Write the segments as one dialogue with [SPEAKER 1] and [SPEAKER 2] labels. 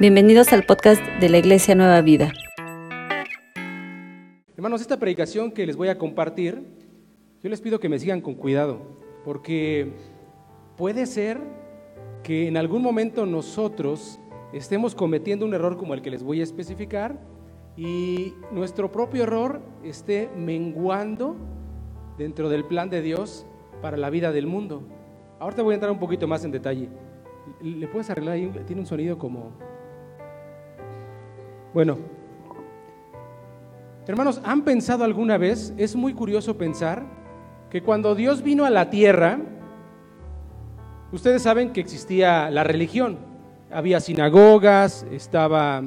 [SPEAKER 1] Bienvenidos al podcast de la Iglesia Nueva Vida.
[SPEAKER 2] Hermanos, esta predicación que les voy a compartir, yo les pido que me sigan con cuidado, porque puede ser que en algún momento nosotros estemos cometiendo un error como el que les voy a especificar y nuestro propio error esté menguando dentro del plan de Dios para la vida del mundo. Ahorita voy a entrar un poquito más en detalle. ¿Le puedes arreglar ahí? Tiene un sonido como bueno, hermanos, ¿han pensado alguna vez? Es muy curioso pensar que cuando Dios vino a la tierra, ustedes saben que existía la religión. Había sinagogas, estaba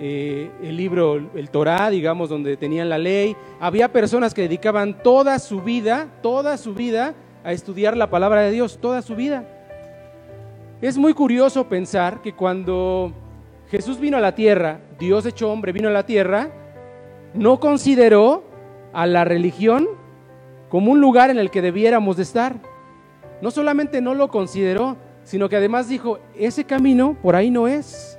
[SPEAKER 2] eh, el libro, el Torah, digamos, donde tenían la ley. Había personas que dedicaban toda su vida, toda su vida, a estudiar la palabra de Dios, toda su vida. Es muy curioso pensar que cuando Jesús vino a la tierra, Dios hecho hombre vino a la tierra, no consideró a la religión como un lugar en el que debiéramos de estar. No solamente no lo consideró, sino que además dijo, ese camino por ahí no es.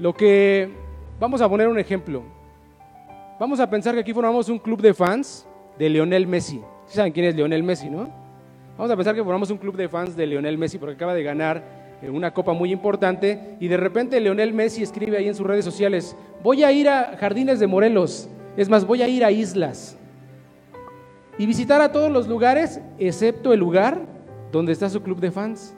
[SPEAKER 2] Lo que, vamos a poner un ejemplo. Vamos a pensar que aquí formamos un club de fans de Lionel Messi. ¿Saben quién es Lionel Messi, no? Vamos a pensar que formamos un club de fans de Lionel Messi porque acaba de ganar una copa muy importante, y de repente Leonel Messi escribe ahí en sus redes sociales, voy a ir a Jardines de Morelos, es más, voy a ir a islas, y visitar a todos los lugares, excepto el lugar donde está su club de fans.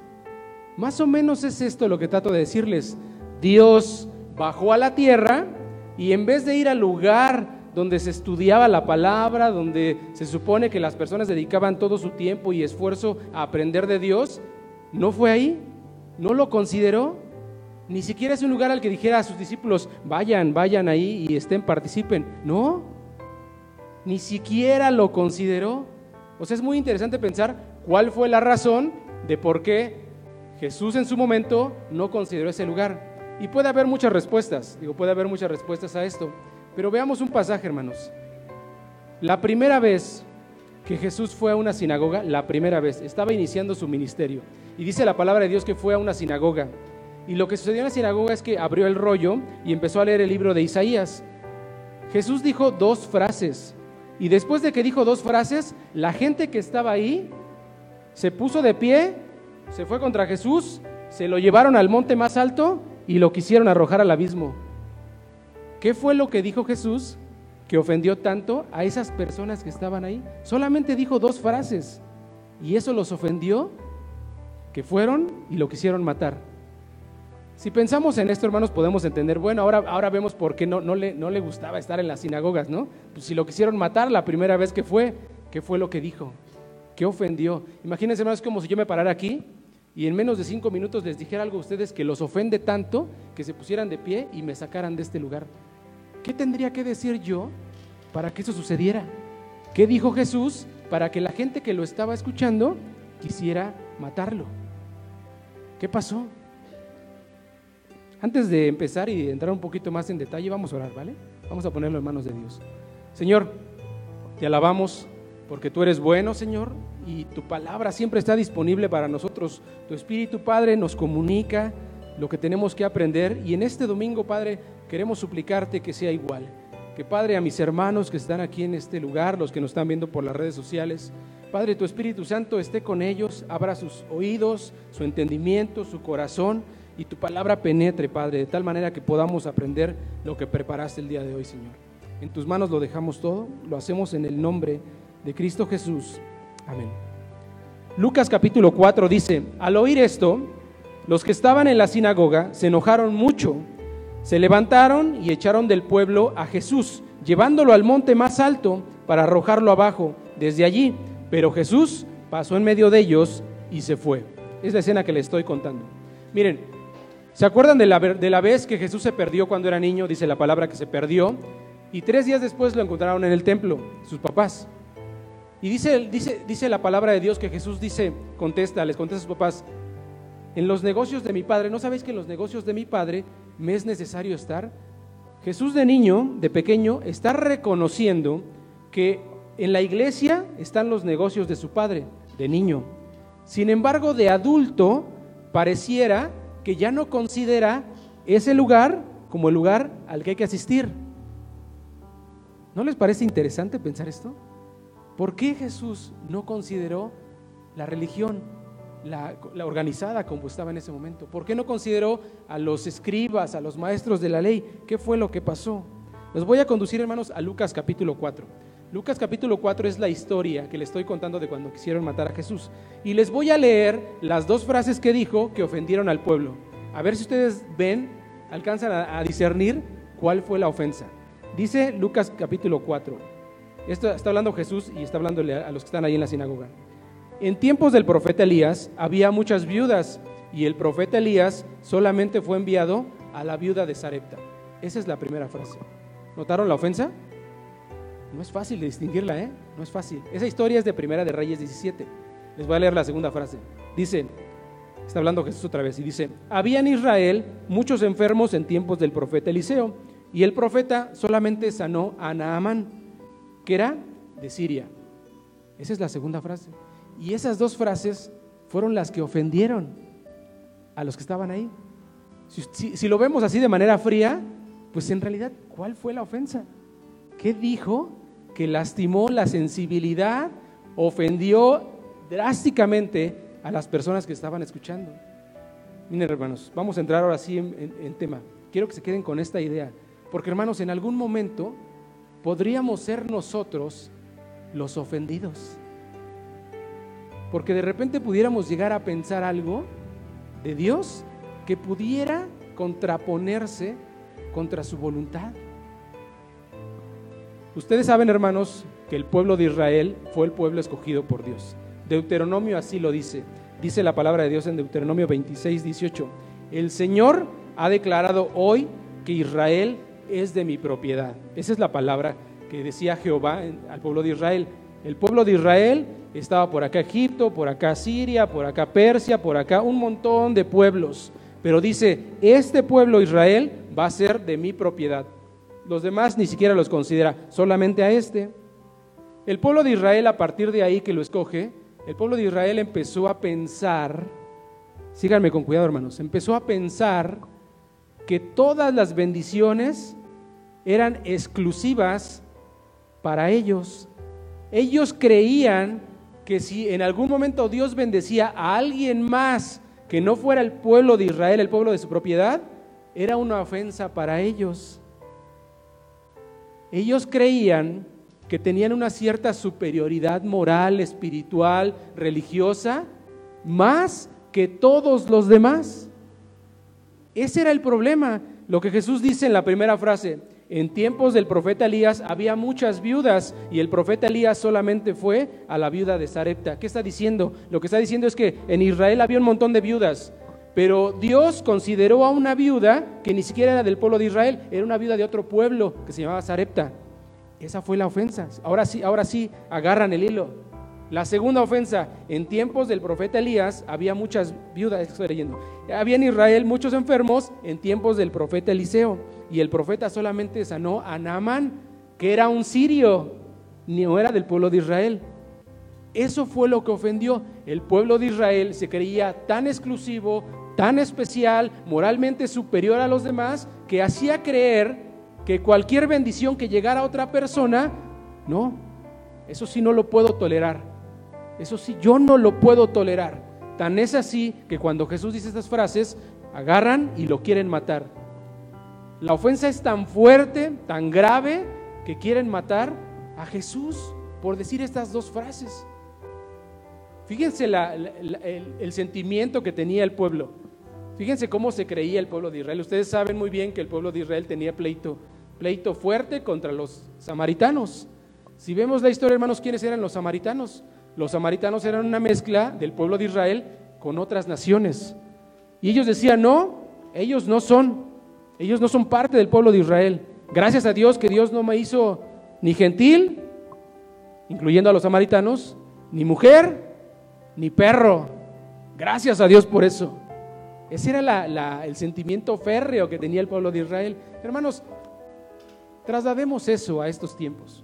[SPEAKER 2] Más o menos es esto lo que trato de decirles. Dios bajó a la tierra y en vez de ir al lugar donde se estudiaba la palabra, donde se supone que las personas dedicaban todo su tiempo y esfuerzo a aprender de Dios, no fue ahí, no lo consideró. Ni siquiera es un lugar al que dijera a sus discípulos, vayan, vayan ahí y estén, participen. No, ni siquiera lo consideró. O sea, es muy interesante pensar cuál fue la razón de por qué Jesús en su momento no consideró ese lugar. Y puede haber muchas respuestas, digo, puede haber muchas respuestas a esto. Pero veamos un pasaje, hermanos. La primera vez que Jesús fue a una sinagoga, la primera vez, estaba iniciando su ministerio. Y dice la palabra de Dios que fue a una sinagoga. Y lo que sucedió en la sinagoga es que abrió el rollo y empezó a leer el libro de Isaías. Jesús dijo dos frases. Y después de que dijo dos frases, la gente que estaba ahí se puso de pie, se fue contra Jesús, se lo llevaron al monte más alto y lo quisieron arrojar al abismo. ¿Qué fue lo que dijo Jesús que ofendió tanto a esas personas que estaban ahí? Solamente dijo dos frases y eso los ofendió que fueron y lo quisieron matar. Si pensamos en esto, hermanos, podemos entender, bueno, ahora, ahora vemos por qué no, no, le, no le gustaba estar en las sinagogas, ¿no? Pues si lo quisieron matar la primera vez que fue, ¿qué fue lo que dijo? ¿Qué ofendió? Imagínense, hermanos, como si yo me parara aquí y en menos de cinco minutos les dijera algo a ustedes que los ofende tanto que se pusieran de pie y me sacaran de este lugar. ¿Qué tendría que decir yo para que eso sucediera? ¿Qué dijo Jesús para que la gente que lo estaba escuchando quisiera matarlo? ¿Qué pasó? Antes de empezar y entrar un poquito más en detalle, vamos a orar, ¿vale? Vamos a ponerlo en manos de Dios. Señor, te alabamos porque tú eres bueno, Señor, y tu palabra siempre está disponible para nosotros. Tu Espíritu, Padre, nos comunica lo que tenemos que aprender y en este domingo, Padre, queremos suplicarte que sea igual. Que, Padre, a mis hermanos que están aquí en este lugar, los que nos están viendo por las redes sociales, Padre, tu Espíritu Santo esté con ellos, abra sus oídos, su entendimiento, su corazón y tu palabra penetre, Padre, de tal manera que podamos aprender lo que preparaste el día de hoy, Señor. En tus manos lo dejamos todo, lo hacemos en el nombre de Cristo Jesús. Amén. Lucas capítulo 4 dice, al oír esto, los que estaban en la sinagoga se enojaron mucho, se levantaron y echaron del pueblo a Jesús, llevándolo al monte más alto para arrojarlo abajo. Desde allí pero Jesús pasó en medio de ellos y se fue. Es la escena que le estoy contando. Miren, ¿se acuerdan de la, de la vez que Jesús se perdió cuando era niño? Dice la palabra que se perdió. Y tres días después lo encontraron en el templo, sus papás. Y dice, dice, dice la palabra de Dios que Jesús dice, contesta, les contesta a sus papás, en los negocios de mi padre, ¿no sabéis que en los negocios de mi padre me es necesario estar? Jesús de niño, de pequeño, está reconociendo que en la iglesia están los negocios de su padre, de niño. Sin embargo, de adulto, pareciera que ya no considera ese lugar como el lugar al que hay que asistir. ¿No les parece interesante pensar esto? ¿Por qué Jesús no consideró la religión, la, organizada como estaba en ese momento? ¿Por qué no consideró a los escribas, a los maestros de la ley? ¿Qué fue lo que pasó? Los voy a conducir, hermanos, a Lucas capítulo 4. Lucas capítulo 4 es la historia que les estoy contando de cuando quisieron matar a Jesús. Y les voy a leer las dos frases que dijo que ofendieron al pueblo. A ver si ustedes ven, alcanzan a, discernir cuál fue la ofensa. Dice Lucas capítulo 4. Esto está hablando Jesús y está hablándole a los que están ahí en la sinagoga. En tiempos del profeta Elías había muchas viudas y el profeta Elías solamente fue enviado a la viuda de Sarepta. Esa es la primera frase. ¿Notaron la ofensa? No es fácil de distinguirla, ¿eh? No es fácil. Esa historia es de Primera de Reyes 17. Les voy a leer la segunda frase. Dice, está hablando Jesús otra vez, y dice, había en Israel muchos enfermos en tiempos del profeta Eliseo, y el profeta solamente sanó a Naamán, que era de Siria. Esa es la segunda frase. Y esas dos frases fueron las que ofendieron a los que estaban ahí. Si, lo vemos así de manera fría, pues en realidad, ¿cuál fue la ofensa? ¿Qué dijo que lastimó la sensibilidad, ofendió drásticamente a las personas que estaban escuchando. Miren hermanos, vamos a entrar ahora sí en, tema. Quiero que se queden con esta idea, porque hermanos, en algún momento podríamos ser nosotros los ofendidos. Porque de repente pudiéramos llegar a pensar algo de Dios que pudiera contraponerse contra su voluntad. Ustedes saben, hermanos, que el pueblo de Israel fue el pueblo escogido por Dios. Deuteronomio así lo dice. Dice la palabra de Dios en Deuteronomio 26, 18. El Señor ha declarado hoy que Israel es de mi propiedad. Esa es la palabra que decía Jehová al pueblo de Israel. El pueblo de Israel estaba por acá Egipto, por acá Siria, por acá Persia, por acá un montón de pueblos. Pero dice, este pueblo Israel va a ser de mi propiedad. Los demás ni siquiera los considera, solamente a este. El pueblo de Israel, a partir de ahí que lo escoge, el pueblo de Israel empezó a pensar, síganme con cuidado hermanos, empezó a pensar que todas las bendiciones eran exclusivas para ellos. Ellos creían que si en algún momento Dios bendecía a alguien más que no fuera el pueblo de Israel, el pueblo de su propiedad, era una ofensa para ellos. Ellos creían que tenían una cierta superioridad moral, espiritual, religiosa, más que todos los demás. Ese era el problema. Lo que Jesús dice en la primera frase, en tiempos del profeta Elías había muchas viudas y el profeta Elías solamente fue a la viuda de Sarepta. ¿Qué está diciendo? Lo que está diciendo es que en Israel había un montón de viudas, pero Dios consideró a una viuda que ni siquiera era del pueblo de Israel, era una viuda de otro pueblo que se llamaba Sarepta. Esa fue la ofensa. Ahora sí, ahora sí, agarran el hilo. La segunda ofensa, en tiempos del profeta Elías había muchas viudas, estoy leyendo. Había en Israel muchos enfermos en tiempos del profeta Eliseo y el profeta solamente sanó a Naamán, que era un sirio, no era del pueblo de Israel. Eso fue lo que ofendió. El pueblo de Israel se creía tan exclusivo, tan especial, moralmente superior a los demás, que hacía creer que cualquier bendición que llegara a otra persona, no, eso sí no lo puedo tolerar. Eso sí, yo no lo puedo tolerar. Tan es así que cuando Jesús dice estas frases, agarran y lo quieren matar. La ofensa es tan fuerte, tan grave, que quieren matar a Jesús por decir estas dos frases. Fíjense el, sentimiento que tenía el pueblo. Fíjense cómo se creía el pueblo de Israel. Ustedes saben muy bien que el pueblo de Israel tenía pleito, pleito fuerte contra los samaritanos. Si vemos la historia, hermanos, ¿quiénes eran los samaritanos? Los samaritanos eran una mezcla del pueblo de Israel con otras naciones. Y ellos decían, no, ellos no son, ellos no son parte del pueblo de Israel. Gracias a Dios que Dios no me hizo ni gentil, incluyendo a los samaritanos, ni mujer, ni perro. Gracias a Dios por eso. Ese era el sentimiento férreo que tenía el pueblo de Israel. Hermanos, traslademos eso a estos tiempos.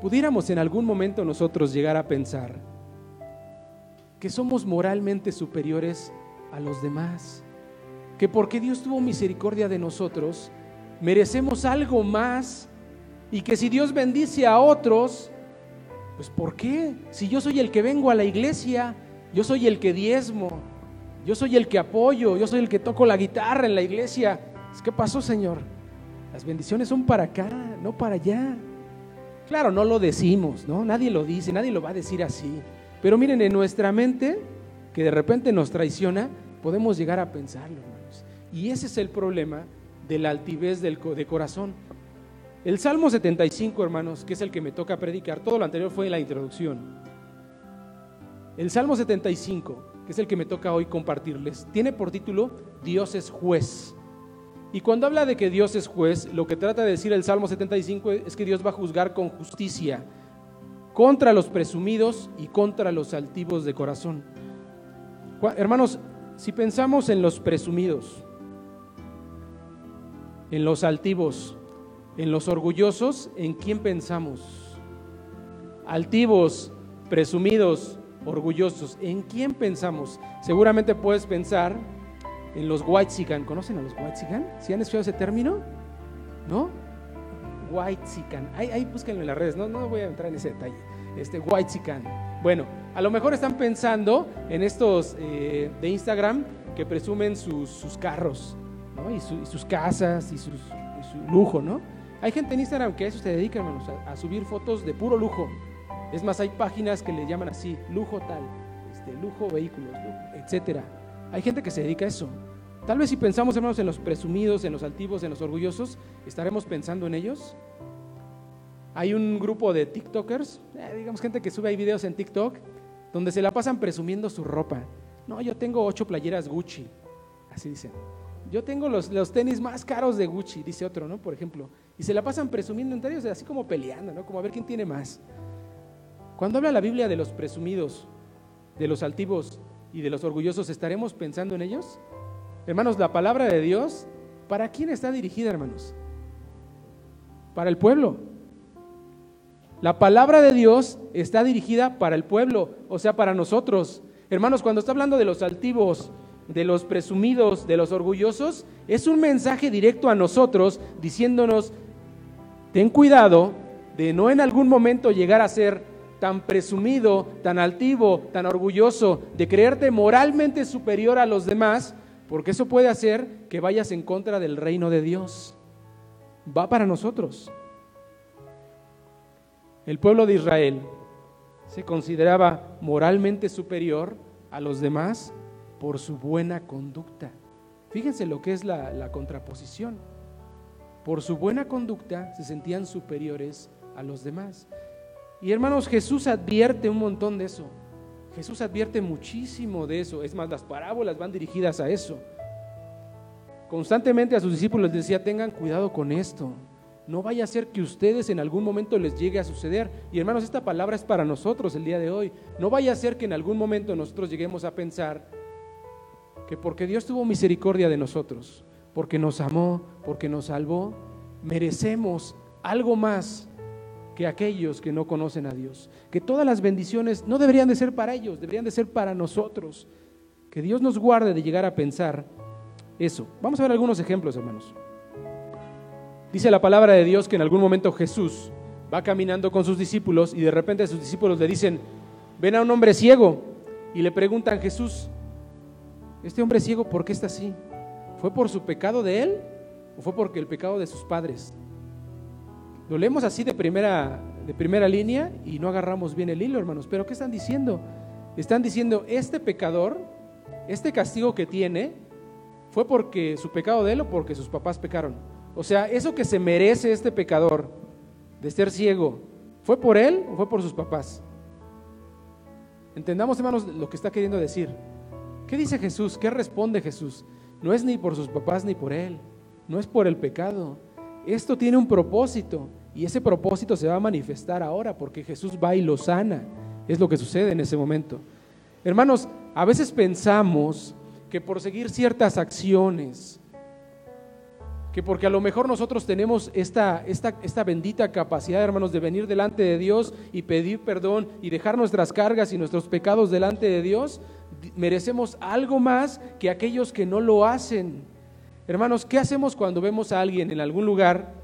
[SPEAKER 2] Pudiéramos en algún momento nosotros llegar a pensar que somos moralmente superiores a los demás. Que porque Dios tuvo misericordia de nosotros, merecemos algo más y que si Dios bendice a otros, pues ¿por qué? Si yo soy el que vengo a la iglesia, yo soy el que diezmo, yo soy el que apoyo, yo soy el que toco la guitarra en la iglesia. ¿Qué pasó, Señor? Las bendiciones son para acá, no para allá. Claro, no lo decimos, ¿no? Nadie lo dice, nadie lo va a decir así. Pero miren, en nuestra mente, que de repente nos traiciona, podemos llegar a pensarlo. Y ese es el problema de la altivez del, de corazón. El Salmo 75, hermanos, que es el que me toca predicar, todo lo anterior fue la introducción. El Salmo 75, que es el que me toca hoy compartirles, tiene por título Dios es juez. Y cuando habla de que Dios es juez, lo que trata de decir el Salmo 75 es que Dios va a juzgar con justicia contra los presumidos y contra los altivos de corazón. Hermanos, si pensamos en los presumidos, en los altivos, en los orgullosos, ¿en quién pensamos? Altivos, presumidos, orgullosos, ¿en quién pensamos? Seguramente puedes pensar en los Whitezican. ¿Conocen a los Whitezican? ¿Sí han escuchado ese término? ¿No? Whitezican. Ahí, ahí búsquenlo en las redes, no, no voy a entrar en ese detalle. Este Whitezican. Bueno, a lo mejor están pensando en estos eh, de Instagram que presumen sus, carros, ¿no? y, sus casas y, su lujo, ¿no? Hay gente en Instagram que a eso se dedica, hermanos, a, subir fotos de puro lujo. Es más, hay páginas que le llaman así, lujo tal, este, lujo vehículos, etcétera. Hay gente que se dedica a eso. Tal vez si pensamos, hermanos, en los presumidos, en los altivos, en los orgullosos, ¿estaremos pensando en ellos? Hay un grupo de TikTokers, eh, digamos gente que sube ahí videos en TikTok, donde se la pasan presumiendo su ropa. No, yo tengo ocho playeras Gucci, así dicen. Yo tengo los, los tenis más caros de Gucci, dice otro, ¿no? Por ejemplo. Y se la pasan presumiendo entre ellos, así como peleando, ¿no? Como a ver quién tiene más. Cuando habla la Biblia de los presumidos, de los altivos, y de los orgullosos, ¿estaremos pensando en ellos? Hermanos, la palabra de Dios, ¿para quién está dirigida, hermanos? Para el pueblo. La palabra de Dios está dirigida para el pueblo, o sea, para nosotros. Hermanos, cuando está hablando de los altivos, de los presumidos, de los orgullosos, es un mensaje directo a nosotros diciéndonos, ten cuidado de no en algún momento llegar a ser tan presumido, tan altivo, tan orgulloso de creerte moralmente superior a los demás, porque eso puede hacer que vayas en contra del reino de Dios. Va para nosotros. El pueblo de Israel se consideraba moralmente superior a los demás por su buena conducta. Fíjense lo que es la, contraposición. Por su buena conducta se sentían superiores a los demás. Y hermanos, Jesús advierte un montón de eso. Jesús advierte muchísimo de eso. Es más, las parábolas van dirigidas a eso. Constantemente a sus discípulos les decía, tengan cuidado con esto. No vaya a ser que ustedes en algún momento les llegue a suceder. Y hermanos, esta palabra es para nosotros el día de hoy. No vaya a ser que en algún momento nosotros lleguemos a pensar que porque Dios tuvo misericordia de nosotros, porque nos amó, porque nos salvó, merecemos algo más que aquellos que no conocen a Dios. Que todas las bendiciones no deberían de ser para ellos, deberían de ser para nosotros. Que Dios nos guarde de llegar a pensar eso. Vamos a ver algunos ejemplos, hermanos. Dice la palabra de Dios que en algún momento Jesús va caminando con sus discípulos y de repente sus discípulos le dicen, ven a un hombre ciego y le preguntan, Jesús, ¿este hombre ciego por qué está así? ¿Fue por su pecado de él o fue porque el pecado de sus padres? Lo leemos así de primera, de primera línea y no agarramos bien el hilo, hermanos. Pero ¿qué están diciendo? Están diciendo, este pecador, este castigo que tiene, fue porque su pecado de él o porque sus papás pecaron. O sea, eso que se merece este pecador de ser ciego, ¿fue por él o fue por sus papás? Entendamos, hermanos, lo que está queriendo decir. ¿Qué dice Jesús? ¿Qué responde Jesús? No es ni por sus papás ni por él. No es por el pecado. Esto tiene un propósito y ese propósito se va a manifestar ahora porque Jesús va y lo sana. Es lo que sucede en ese momento. Hermanos, a veces pensamos que por seguir ciertas acciones, que porque a lo mejor nosotros tenemos esta, esta, esta, bendita capacidad, hermanos, de venir delante de Dios y pedir perdón y dejar nuestras cargas y nuestros pecados delante de Dios, merecemos algo más que aquellos que no lo hacen. Hermanos, ¿qué hacemos cuando vemos a alguien en algún lugar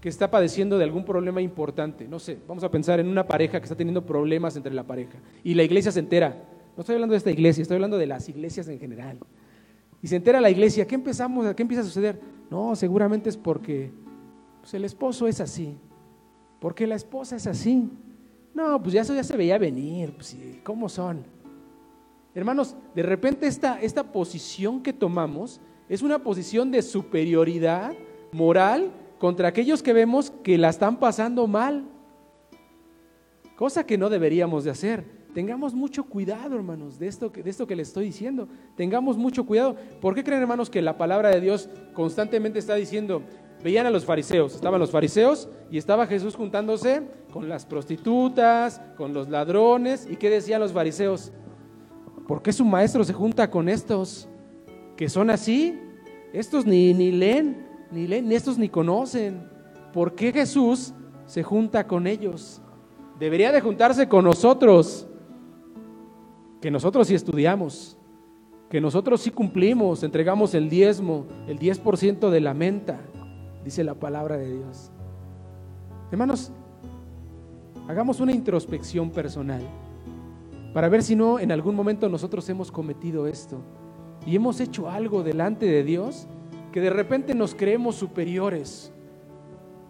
[SPEAKER 2] que está padeciendo de algún problema importante? No sé, vamos a pensar en una pareja que está teniendo problemas entre la pareja y la iglesia se entera. No estoy hablando de esta iglesia, estoy hablando de las iglesias en general. Y se entera la iglesia, ¿qué empezamos? ¿Qué empieza a suceder? No, seguramente es porque pues, el esposo es así, porque la esposa es así. No, pues ya eso ya se veía venir, pues, ¿cómo son? Hermanos, de repente esta, esta posición que tomamos es una posición de superioridad moral contra aquellos que vemos que la están pasando mal. Cosa que no deberíamos de hacer. Tengamos mucho cuidado, hermanos, de esto, de esto que les estoy diciendo. Tengamos mucho cuidado. ¿Por qué creen, hermanos, que la palabra de Dios constantemente está diciendo, veían a los fariseos, estaban los fariseos y estaba Jesús juntándose con las prostitutas, con los ladrones, ¿y qué decían los fariseos? ¿Por qué su maestro se junta con estos que son así? Estos ni, ni leen, ni leen, estos ni conocen. ¿Por qué Jesús se junta con ellos? Debería de juntarse con nosotros, que nosotros sí estudiamos, que nosotros sí cumplimos, entregamos el diezmo, el 10% de la menta, dice la palabra de Dios. Hermanos, hagamos una introspección personal para ver si no en algún momento nosotros hemos cometido esto y hemos hecho algo delante de Dios que de repente nos creemos superiores,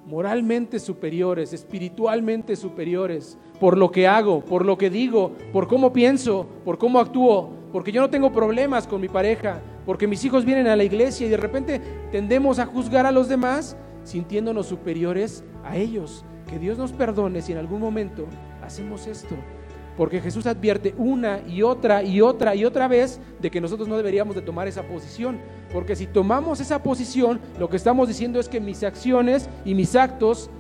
[SPEAKER 2] moralmente superiores, espiritualmente superiores, por lo que hago, por lo que digo, por cómo pienso, por cómo actúo, porque yo no tengo problemas con mi pareja, porque mis hijos vienen a la iglesia y de repente tendemos a juzgar a los demás sintiéndonos superiores a ellos. Que Dios nos perdone si en algún momento hacemos esto. Porque Jesús advierte una y otra y otra y otra vez de que nosotros no deberíamos de tomar esa posición. Porque si tomamos esa posición, lo que estamos diciendo es que mis acciones y mis actos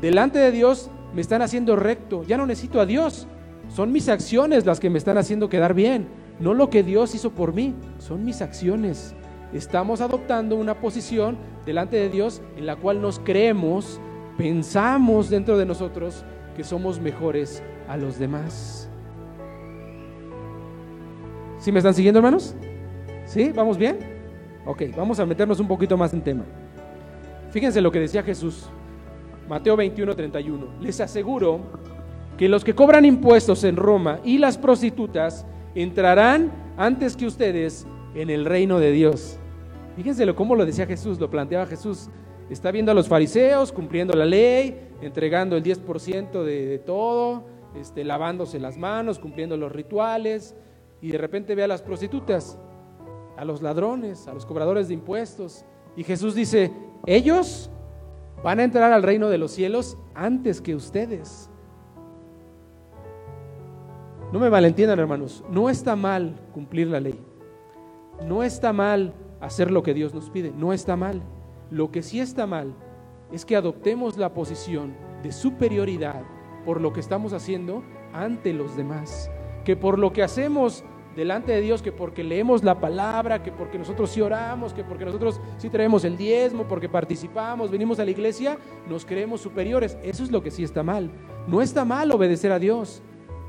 [SPEAKER 2] delante de Dios me están haciendo recto. Ya no necesito a Dios. Son mis acciones las que me están haciendo quedar bien. No lo que Dios hizo por mí. Son mis acciones. Estamos adoptando una posición delante de Dios en la cual nos creemos, pensamos dentro de nosotros que somos mejores a los demás. ¿Sí me están siguiendo, hermanos? ¿Sí? ¿Vamos bien? Ok, vamos a meternos un poquito más en tema. Fíjense lo que decía Jesús, Mateo 21, 31. Les aseguro que los que cobran impuestos en Roma y las prostitutas entrarán antes que ustedes en el reino de Dios. Fíjense cómo lo decía Jesús, lo planteaba Jesús. Está viendo a los fariseos cumpliendo la ley, entregando el 10% de, de todo, este, lavándose las manos, cumpliendo los rituales, y de repente ve a las prostitutas, a los ladrones, a los cobradores de impuestos. Y Jesús dice, ellos van a entrar al reino de los cielos antes que ustedes. No me malentiendan, hermanos, no está mal cumplir la ley. No está mal hacer lo que Dios nos pide, no está mal. Lo que sí está mal es que adoptemos la posición de superioridad por lo que estamos haciendo ante los demás, que por lo que hacemos delante de Dios, que porque leemos la palabra, que porque nosotros sí oramos, que porque nosotros sí traemos el diezmo, porque participamos, venimos a la iglesia, nos creemos superiores. Eso es lo que sí está mal. No está mal obedecer a Dios,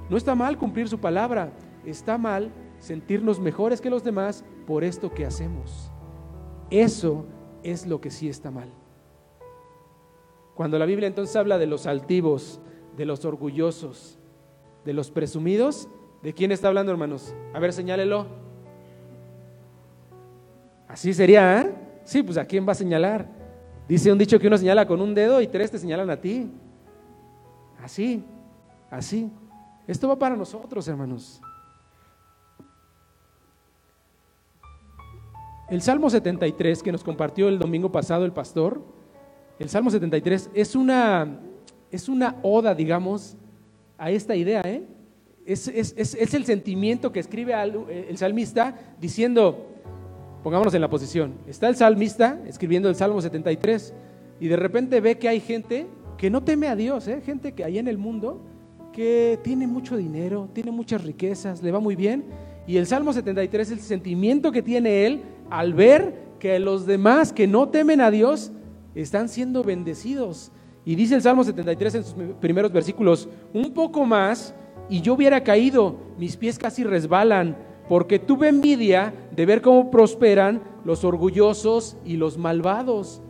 [SPEAKER 2] no está mal cumplir su palabra, está mal sentirnos mejores que los demás por esto que hacemos. Eso es lo que sí está mal. Cuando la Biblia entonces habla de los altivos, de los orgullosos, de los presumidos. ¿De quién está hablando, hermanos? A ver, señálelo. Así sería, ¿eh? Sí, pues ¿a quién va a señalar? Dice un dicho que uno señala con un dedo y tres te señalan a ti. Así, así. Esto va para nosotros, hermanos. El Salmo 73 que nos compartió el domingo pasado el pastor, el Salmo 73 es una es una oda, digamos, a esta idea. ¿eh? Es, el sentimiento que escribe eh, el salmista diciendo, pongámonos en la posición, está el salmista escribiendo el Salmo 73 y de repente ve que hay gente que no teme a Dios, ¿eh? gente que hay en el mundo que tiene mucho dinero, tiene muchas riquezas, le va muy bien. Y el Salmo 73 es el sentimiento que tiene él al ver que los demás que no temen a Dios están siendo bendecidos. Y dice el Salmo 73 en sus primeros versículos, un poco más y yo hubiera caído, mis pies casi resbalan, porque tuve envidia de ver cómo prosperan los orgullosos y los malvados.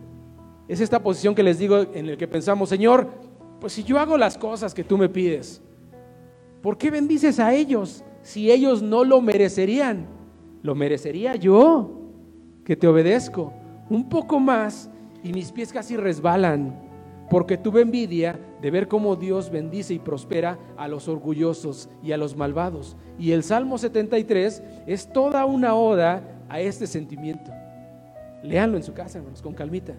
[SPEAKER 2] Es esta posición que les digo en el que pensamos, Señor, pues si yo hago las cosas que tú me pides, ¿por qué bendices a ellos si ellos no lo merecerían? ¿Lo merecería yo que te obedezco? Un poco más y mis pies casi resbalan, porque tuve envidia de ver cómo Dios bendice y prospera a los orgullosos y a los malvados. Y el Salmo 73 es toda una oda a este sentimiento. Leanlo en su casa, hermanos, con calmita.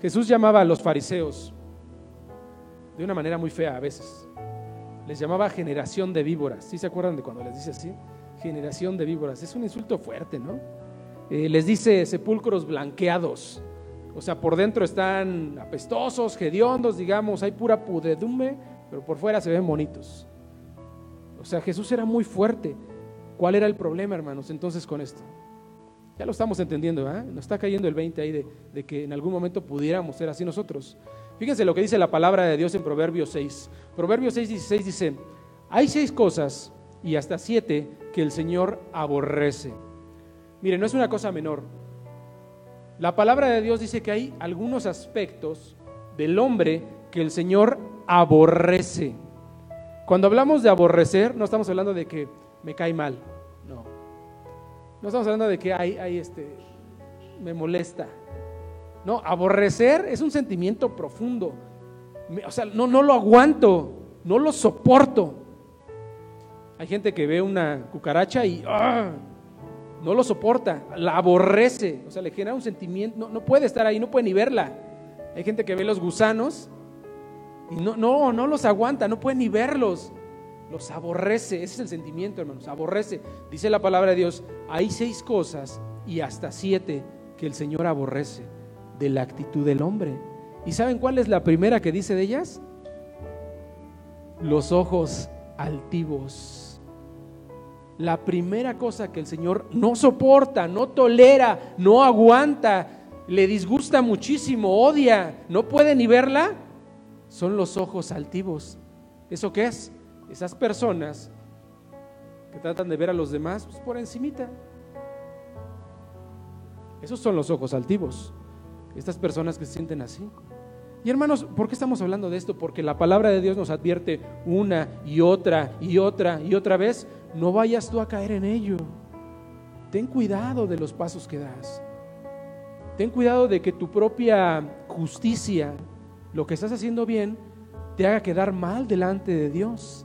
[SPEAKER 2] Jesús llamaba a los fariseos de una manera muy fea a veces. Les llamaba generación de víboras. ¿Sí se acuerdan de cuando les dice así? Generación de víboras. Es un insulto fuerte, ¿no? Eh, les dice sepulcros blanqueados. O sea, por dentro están apestosos, hediondos, digamos, hay pura pudredumbre, pero por fuera se ven bonitos. O sea, Jesús era muy fuerte. ¿Cuál era el problema, hermanos, entonces con esto? Ya lo estamos entendiendo, ¿eh? Nos está cayendo el 20 ahí de, de, que en algún momento pudiéramos ser así nosotros. Fíjense lo que dice la palabra de Dios en Proverbios 6. Proverbios 6, 16 dice, hay seis cosas y hasta siete que el Señor aborrece. Mire, no es una cosa menor. La palabra de Dios dice que hay algunos aspectos del hombre que el Señor aborrece. Cuando hablamos de aborrecer, no estamos hablando de que me cae mal, no. No estamos hablando de que hay, hay este, me molesta. No, aborrecer es un sentimiento profundo. O sea, no, no lo aguanto, no lo soporto. Hay gente que ve una cucaracha y ¡ah! No lo soporta, la aborrece, o sea, le genera un sentimiento, no, puede estar ahí, no puede ni verla. Hay gente que ve los gusanos y no, no, no los aguanta, no puede ni verlos, los aborrece, ese es el sentimiento, hermanos, aborrece. Dice la palabra de Dios, hay seis cosas y hasta siete que el Señor aborrece de la actitud del hombre. ¿Y saben cuál es la primera que dice de ellas? Los ojos altivos la primera cosa que el Señor no soporta, no tolera, no aguanta, le disgusta muchísimo, odia, no puede ni verla, son los ojos altivos. ¿Eso qué es? Esas personas que tratan de ver a los demás pues, por encimita. Esos son los ojos altivos. Estas personas que se sienten así. Y hermanos, ¿por qué estamos hablando de esto? Porque la palabra de Dios nos advierte una y otra y otra y otra vez, no vayas tú a caer en ello. Ten cuidado de los pasos que das. Ten cuidado de que tu propia justicia, lo que estás haciendo bien, te haga quedar mal delante de Dios.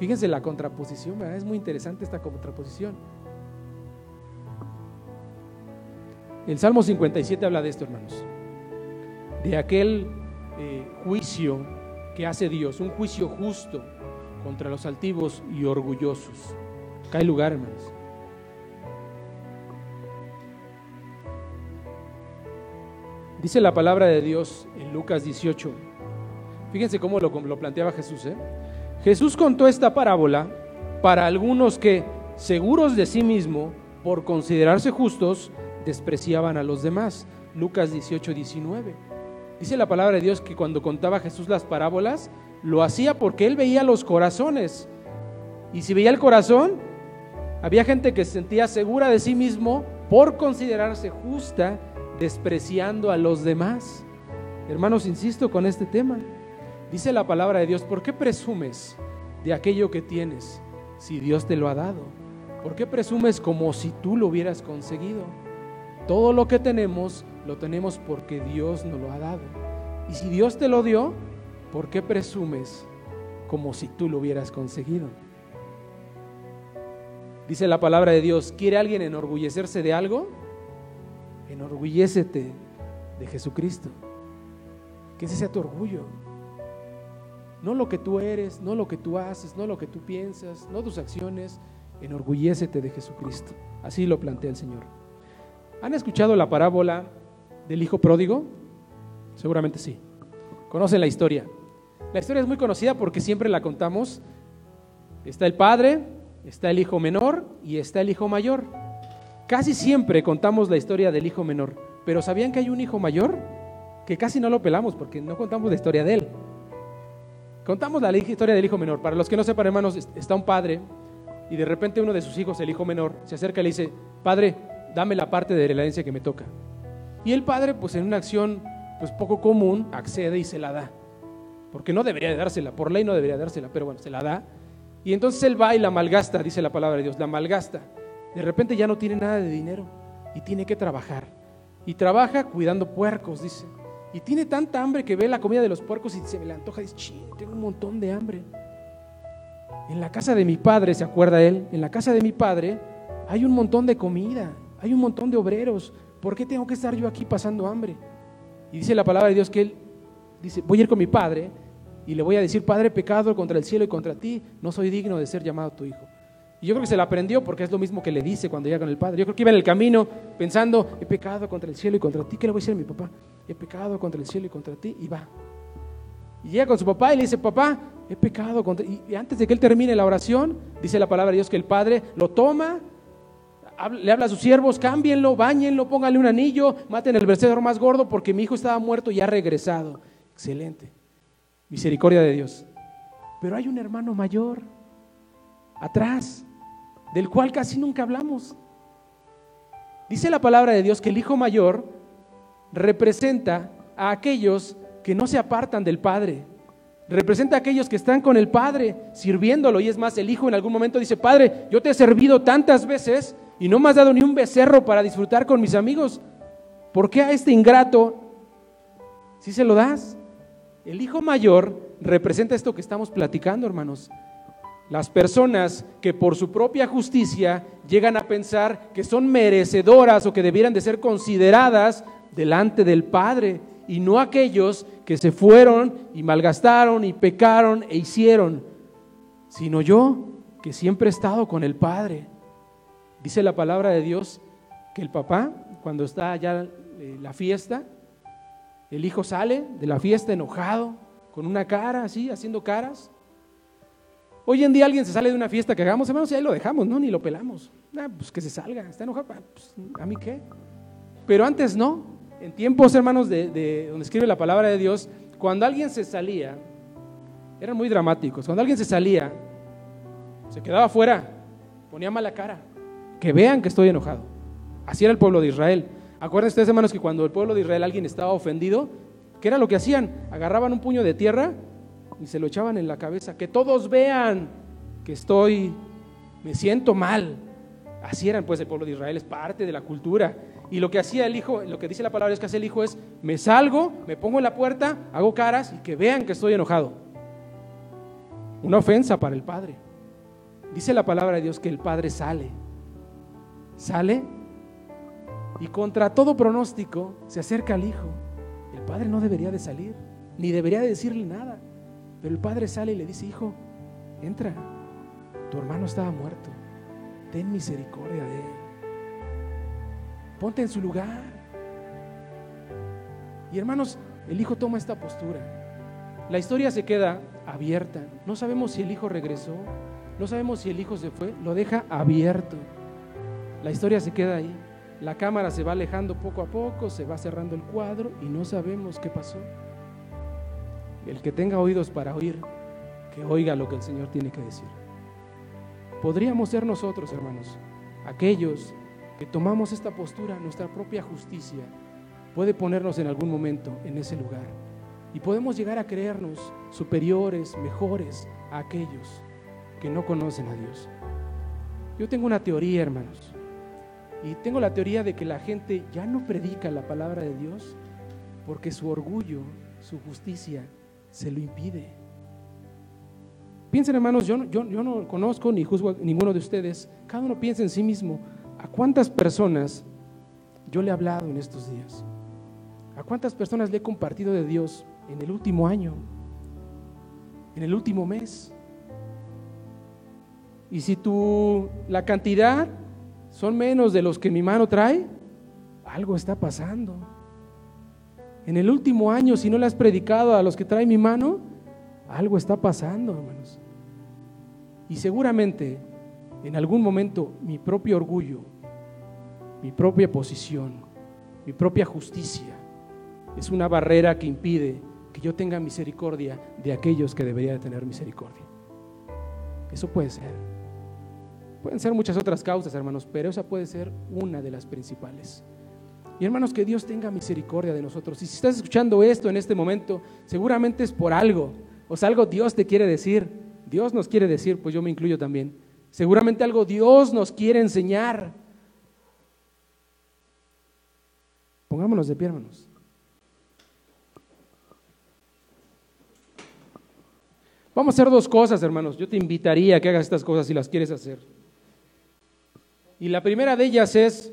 [SPEAKER 2] Fíjense la contraposición, ¿verdad? es muy interesante esta contraposición. El Salmo 57 habla de esto, hermanos. De aquel eh, juicio que hace Dios, un juicio justo contra los altivos y orgullosos. Cae lugar, hermanos. Dice la palabra de Dios en Lucas 18. Fíjense cómo lo, planteaba Jesús. ¿eh? Jesús contó esta parábola para algunos que, seguros de sí mismo, por considerarse justos, despreciaban a los demás. Lucas 18, 19. Dice la palabra de Dios que cuando contaba Jesús las parábolas, lo hacía porque él veía los corazones. Y si veía el corazón, había gente que se sentía segura de sí mismo por considerarse justa, despreciando a los demás. Hermanos, insisto con este tema. Dice la palabra de Dios, ¿por qué presumes de aquello que tienes si Dios te lo ha dado? ¿Por qué presumes como si tú lo hubieras conseguido? Todo lo que tenemos lo tenemos porque Dios nos lo ha dado. Y si Dios te lo dio, ¿por qué presumes como si tú lo hubieras conseguido? Dice la palabra de Dios, ¿quiere alguien enorgullecerse de algo? Enorgullécete de Jesucristo. Que ese sea tu orgullo. No lo que tú eres, no lo que tú haces, no lo que tú piensas, no tus acciones. Enorgullécete de Jesucristo. Así lo plantea el Señor. ¿Han escuchado la parábola del hijo pródigo? Seguramente sí. Conocen la historia. La historia es muy conocida porque siempre la contamos. Está el padre, está el hijo menor y está el hijo mayor. Casi siempre contamos la historia del hijo menor, pero ¿sabían que hay un hijo mayor? Que casi no lo pelamos porque no contamos la historia de él. Contamos la historia del hijo menor. Para los que no sepan, hermanos, está un padre y de repente uno de sus hijos, el hijo menor, se acerca y le dice, padre, dame la parte de la herencia que me toca. Y el padre, pues en una acción pues poco común, accede y se la da. Porque no debería de dársela, por ley no debería dársela, pero bueno, se la da. Y entonces él va y la malgasta, dice la palabra de Dios, la malgasta. De repente ya no tiene nada de dinero y tiene que trabajar. Y trabaja cuidando puercos, dice. Y tiene tanta hambre que ve la comida de los puercos y se le antoja dice, ching, tengo un montón de hambre. En la casa de mi padre, se acuerda él, en la casa de mi padre hay un montón de comida, hay un montón de obreros. ¿Por qué tengo que estar yo aquí pasando hambre? Y dice la palabra de Dios que él dice, voy a ir con mi padre y le voy a decir, Padre, pecado contra el cielo y contra ti, no soy digno de ser llamado tu hijo. Y yo creo que se la aprendió porque es lo mismo que le dice cuando llega con el padre. Yo creo que iba en el camino pensando, he pecado contra el cielo y contra ti, ¿qué le voy a decir a mi papá? He pecado contra el cielo y contra ti, y va. Y llega con su papá y le dice, papá, he pecado contra... Y antes de que él termine la oración, dice la palabra de Dios que el padre lo toma, le habla a sus siervos, cámbienlo, bañenlo, pónganle un anillo, maten el vencedor más gordo porque mi hijo estaba muerto y ha regresado. Excelente. Misericordia de Dios. Pero hay un hermano mayor atrás, del cual casi nunca hablamos. Dice la palabra de Dios que el hijo mayor representa a aquellos que no se apartan del Padre. Representa a aquellos que están con el Padre sirviéndolo. Y es más, el hijo en algún momento dice, Padre, yo te he servido tantas veces y no me has dado ni un becerro para disfrutar con mis amigos. ¿Por qué a este ingrato si se lo das? El hijo mayor representa esto que estamos platicando, hermanos. Las personas que por su propia justicia llegan a pensar que son merecedoras o que debieran de ser consideradas delante del Padre y no aquellos que se fueron y malgastaron y pecaron e hicieron, sino yo que siempre he estado con el Padre. Dice la palabra de Dios que el papá, cuando está allá en la fiesta, el hijo sale de la fiesta enojado, con una cara así, haciendo caras. Hoy en día alguien se sale de una fiesta que hagamos, hermanos, y ahí lo dejamos, no, ni lo pelamos. Ah, pues que se salga, está enojado, ah, pues, ¿a mí qué? Pero antes no. En tiempos, hermanos, de, donde escribe la palabra de Dios, cuando alguien se salía, eran muy dramáticos. Cuando alguien se salía, se quedaba afuera, ponía mala cara. Que vean que estoy enojado. Así era el pueblo de Israel. Acuérdense ustedes, hermanos, que cuando el pueblo de Israel alguien estaba ofendido, ¿qué era lo que hacían? Agarraban un puño de tierra y se lo echaban en la cabeza. Que todos vean que estoy, me siento mal. Así eran pues el pueblo de Israel, es parte de la cultura. Y lo que hacía el hijo, lo que dice la palabra es que hace el hijo es, me salgo, me pongo en la puerta, hago caras y que vean que estoy enojado. Una ofensa para el padre. Dice la palabra de Dios que el padre sale. Sale y contra todo pronóstico se acerca al hijo. El padre no debería de salir, ni debería de decirle nada. Pero el padre sale y le dice, hijo, entra, tu hermano estaba muerto, ten misericordia de él. Ponte en su lugar. Y hermanos, el hijo toma esta postura. La historia se queda abierta. No sabemos si el hijo regresó, no sabemos si el hijo se fue, lo deja abierto. La historia se queda ahí. La cámara se va alejando poco a poco, se va cerrando el cuadro y no sabemos qué pasó. El que tenga oídos para oír, que oiga lo que el Señor tiene que decir. Podríamos ser nosotros, hermanos, aquellos que tomamos esta postura, nuestra propia justicia puede ponernos en algún momento en ese lugar. Y podemos llegar a creernos superiores, mejores a aquellos que no conocen a Dios. Yo tengo una teoría, hermanos. Y tengo la teoría de que la gente ya no predica la palabra de Dios porque su orgullo, su justicia, se lo impide. Piensen hermanos, yo, yo, yo no conozco ni juzgo a ninguno de ustedes. Cada uno piensa en sí mismo. ¿A cuántas personas yo le he hablado en estos días? ¿A cuántas personas le he compartido de Dios en el último año? ¿En el último mes? Y si tú, la cantidad son menos de los que mi mano trae, algo está pasando. En el último año, si no le has predicado a los que trae mi mano, algo está pasando, hermanos. Y seguramente en algún momento mi propio orgullo, mi propia posición, mi propia justicia, es una barrera que impide que yo tenga misericordia de aquellos que debería de tener misericordia. Eso puede ser. Pueden ser muchas otras causas, hermanos, pero esa puede ser una de las principales. Y hermanos, que Dios tenga misericordia de nosotros. Y si estás escuchando esto en este momento, seguramente es por algo. O sea, algo Dios te quiere decir. Dios nos quiere decir, pues yo me incluyo también. Seguramente algo Dios nos quiere enseñar. Pongámonos de pie, hermanos. Vamos a hacer dos cosas, hermanos. Yo te invitaría a que hagas estas cosas si las quieres hacer. Y la primera de ellas es,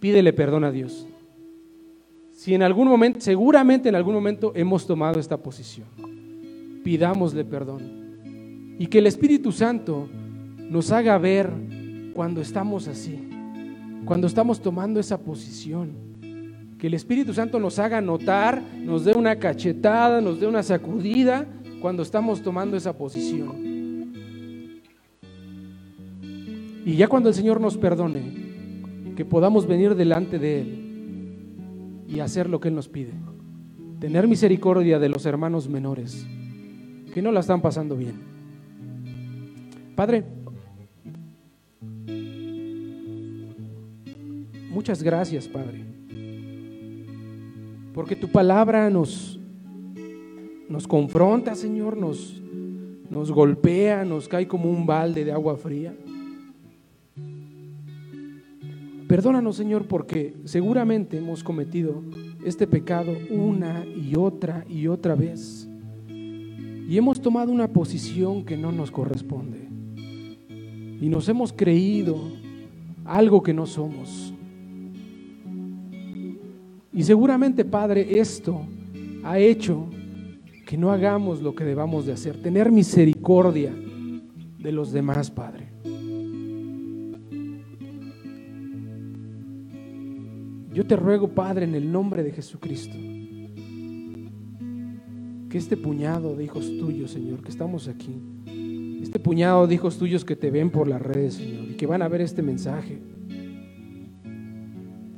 [SPEAKER 2] pídele perdón a Dios. Si en algún momento, seguramente en algún momento hemos tomado esta posición, pidámosle perdón. Y que el Espíritu Santo nos haga ver cuando estamos así, cuando estamos tomando esa posición. Que el Espíritu Santo nos haga notar, nos dé una cachetada, nos dé una sacudida cuando estamos tomando esa posición. Y ya cuando el Señor nos perdone, que podamos venir delante de Él y hacer lo que Él nos pide. Tener misericordia de los hermanos menores que no la están pasando bien. Padre, muchas gracias, Padre, porque tu palabra nos, nos confronta, Señor, nos, nos golpea, nos cae como un balde de agua fría. Perdónanos, Señor, porque seguramente hemos cometido este pecado una y otra y otra vez. Y hemos tomado una posición que no nos corresponde. Y nos hemos creído algo que no somos. Y seguramente, Padre, esto ha hecho que no hagamos lo que debamos de hacer, tener misericordia de los demás, Padre. Yo te ruego, Padre, en el nombre de Jesucristo, que este puñado de hijos tuyos, Señor, que estamos aquí, este puñado de hijos tuyos que te ven por las redes, Señor, y que van a ver este mensaje.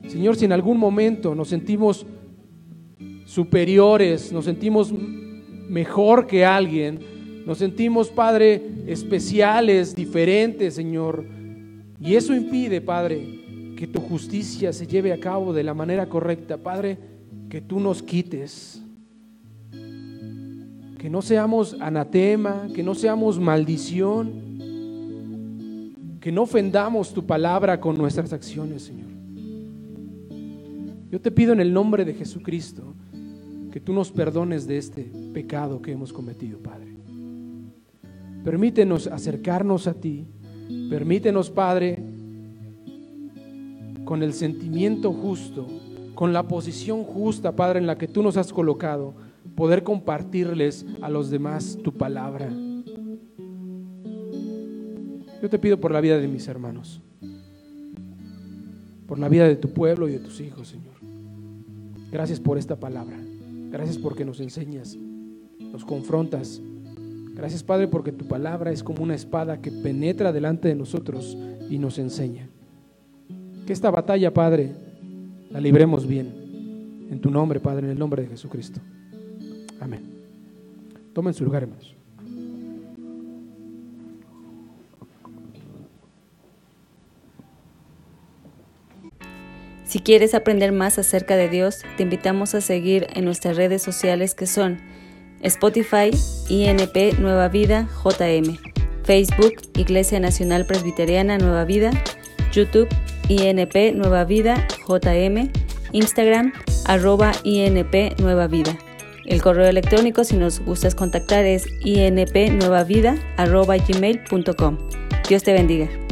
[SPEAKER 2] Señor, si en algún momento nos sentimos superiores, nos sentimos mejor que alguien, nos sentimos, Padre, especiales, diferentes, Señor, y eso impide, Padre, que tu justicia se lleve a cabo de la manera correcta. Padre, que tú nos quites. Que no seamos anatema, que no seamos maldición, que no ofendamos tu palabra con nuestras acciones, Señor. Yo te pido en el nombre de Jesucristo que tú nos perdones de este pecado que hemos cometido, Padre. Permítenos acercarnos a ti. Permítenos, Padre, con el sentimiento justo, con la posición justa, Padre, en la que tú nos has colocado, poder compartirles a los demás tu palabra. Yo te pido por la vida de mis hermanos, por la vida de tu pueblo y de tus hijos, Señor. Gracias por esta palabra. Gracias porque nos enseñas, nos confrontas. Gracias, Padre, porque tu palabra es como una espada que penetra delante de nosotros y nos enseña. Que esta batalla, Padre, la libremos bien. En tu nombre, Padre, en el nombre de Jesucristo. Amén. Tomen su lugar, hermanos.
[SPEAKER 1] Si quieres aprender más acerca de Dios, te invitamos a seguir en nuestras redes sociales que son Spotify, INP Nueva Vida, JM, Facebook, Iglesia Nacional Presbiteriana Nueva Vida, YouTube, INP Nueva Vida JM, Instagram arroba INP Nueva Vida. El correo electrónico si nos gustas contactar es inpnuevavida arroba gmail.com. Dios te bendiga.